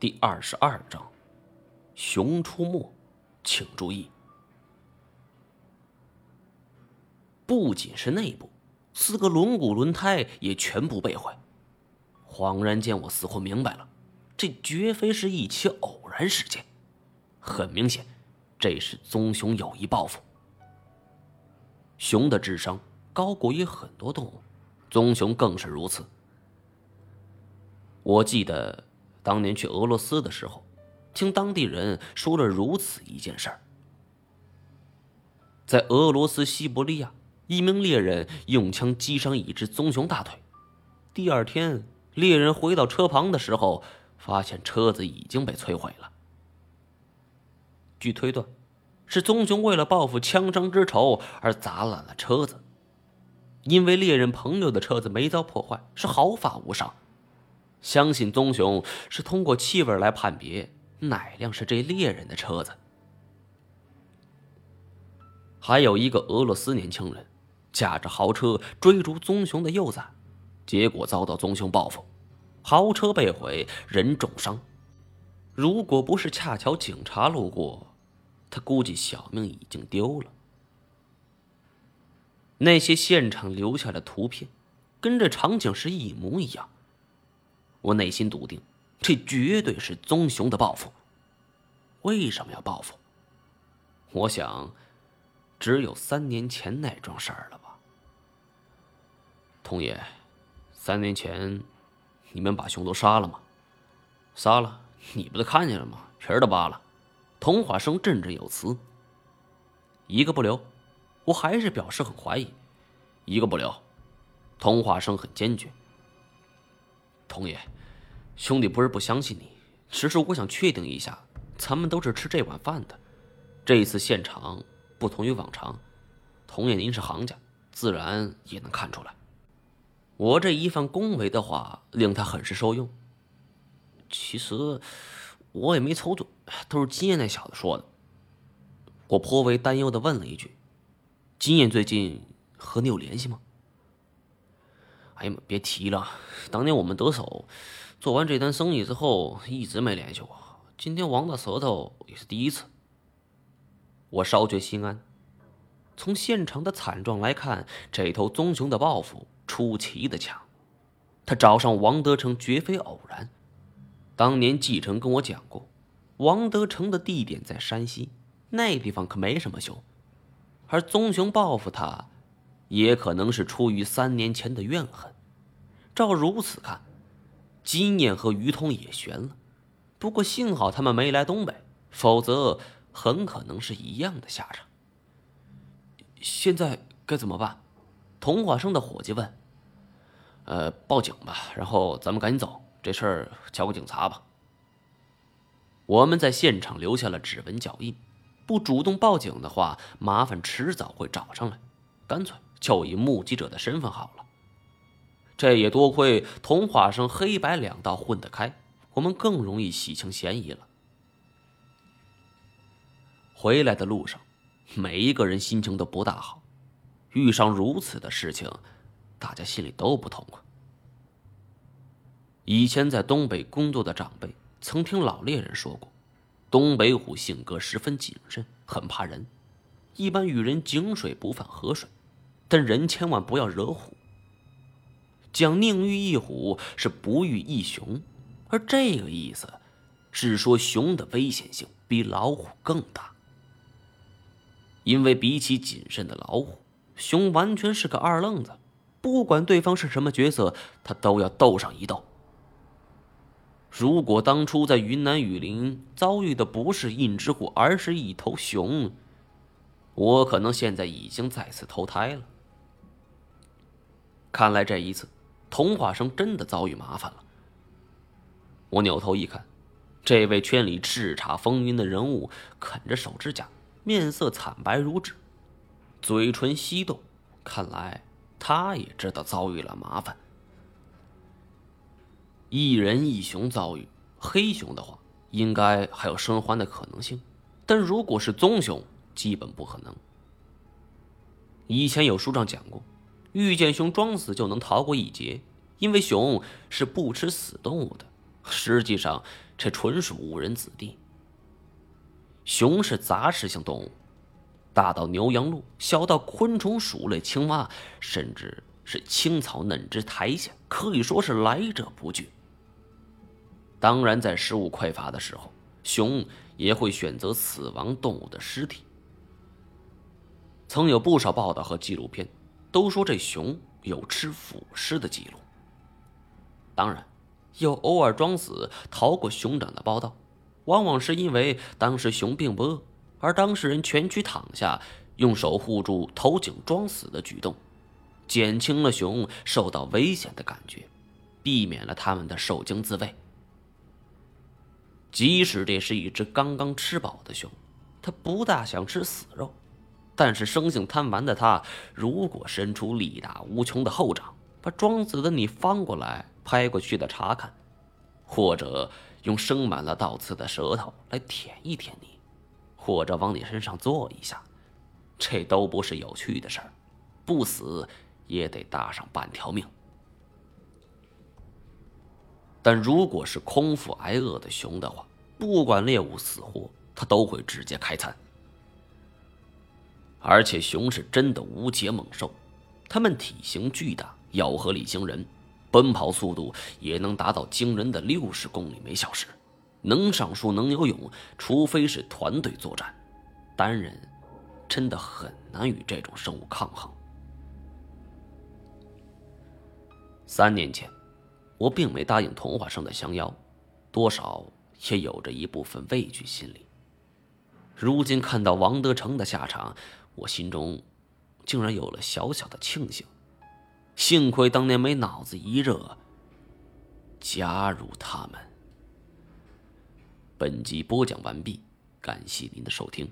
第二十二章：熊出没，请注意。不仅是内部，四个轮毂轮胎也全部被毁。恍然间，我似乎明白了，这绝非是一起偶然事件。很明显，这是棕熊有意报复。熊的智商高过于很多动物，棕熊更是如此。我记得。当年去俄罗斯的时候，听当地人说了如此一件事儿：在俄罗斯西伯利亚，一名猎人用枪击伤一只棕熊大腿。第二天，猎人回到车旁的时候，发现车子已经被摧毁了。据推断，是棕熊为了报复枪伤之仇而砸烂了车子。因为猎人朋友的车子没遭破坏，是毫发无伤。相信棕熊是通过气味来判别哪辆是这猎人的车子。还有一个俄罗斯年轻人，驾着豪车追逐棕熊的幼崽，结果遭到棕熊报复，豪车被毁，人重伤。如果不是恰巧警察路过，他估计小命已经丢了。那些现场留下的图片，跟这场景是一模一样。我内心笃定，这绝对是棕熊的报复。为什么要报复？我想，只有三年前那桩事儿了吧。童爷，三年前，你们把熊都杀了吗？杀了，你不都看见了吗？皮儿都扒了。童话生振振有词。一个不留。我还是表示很怀疑。一个不留。童话生很坚决。童爷，兄弟不是不相信你，只是我想确定一下，咱们都是吃这碗饭的。这一次现场不同于往常，童爷您是行家，自然也能看出来。我这一番恭维的话令他很是受用。其实我也没瞅准，都是金燕那小子说的。我颇为担忧的问了一句：“金燕最近和你有联系吗？”哎呀妈！别提了，当年我们得手，做完这单生意之后，一直没联系过。今天王大舌头也是第一次。我稍觉心安。从现场的惨状来看，这头棕熊的报复出奇的强。他找上王德成绝非偶然。当年继承跟我讲过，王德成的地点在山西，那地方可没什么熊。而棕熊报复他。也可能是出于三年前的怨恨。照如此看，金燕和于通也悬了。不过幸好他们没来东北，否则很可能是一样的下场。现在该怎么办？童话生的伙计问。呃，报警吧，然后咱们赶紧走，这事儿交给警察吧。我们在现场留下了指纹脚印，不主动报警的话，麻烦迟早会找上来。干脆。就以目击者的身份好了。这也多亏童话生黑白两道混得开，我们更容易洗清嫌疑了。回来的路上，每一个人心情都不大好。遇上如此的事情，大家心里都不痛快。以前在东北工作的长辈曾听老猎人说过，东北虎性格十分谨慎，很怕人，一般与人井水不犯河水。但人千万不要惹虎。讲宁遇一虎是不遇一熊，而这个意思是说熊的危险性比老虎更大。因为比起谨慎的老虎，熊完全是个二愣子，不管对方是什么角色，他都要斗上一斗。如果当初在云南雨林遭遇的不是一只虎，而是一头熊，我可能现在已经再次投胎了。看来这一次，童话生真的遭遇麻烦了。我扭头一看，这位圈里叱咤风云的人物啃着手指甲，面色惨白如纸，嘴唇翕动，看来他也知道遭遇了麻烦。一人一熊遭遇黑熊的话，应该还有生还的可能性，但如果是棕熊，基本不可能。以前有书上讲过。遇见熊装死就能逃过一劫，因为熊是不吃死动物的，实际上这纯属误人子弟。熊是杂食性动物，大到牛羊鹿，小到昆虫、鼠类、青蛙，甚至是青草嫩枝苔藓，可以说是来者不拒。当然，在食物匮乏的时候，熊也会选择死亡动物的尸体。曾有不少报道和纪录片，都说这熊有吃腐尸的记录。当然，有偶尔装死逃过熊掌的报道。往往是因为当时熊并不饿，而当事人蜷曲躺下，用手护住头颈装死的举动，减轻了熊受到危险的感觉，避免了他们的受惊自卫。即使这是一只刚刚吃饱的熊，它不大想吃死肉，但是生性贪玩的它，如果伸出力大无穷的后掌，把装死的你翻过来拍过去的查看，或者。用生满了倒刺的舌头来舔一舔你，或者往你身上坐一下，这都不是有趣的事儿，不死也得搭上半条命。但如果是空腹挨饿的熊的话，不管猎物死活，它都会直接开餐。而且熊是真的无解猛兽，它们体型巨大，咬合力惊人。奔跑速度也能达到惊人的六十公里每小时，能上树能游泳，除非是团队作战，单人真的很难与这种生物抗衡。三年前，我并没答应童话生的降妖，多少也有着一部分畏惧心理。如今看到王德成的下场，我心中竟然有了小小的庆幸。幸亏当年没脑子一热，加入他们。本集播讲完毕，感谢您的收听。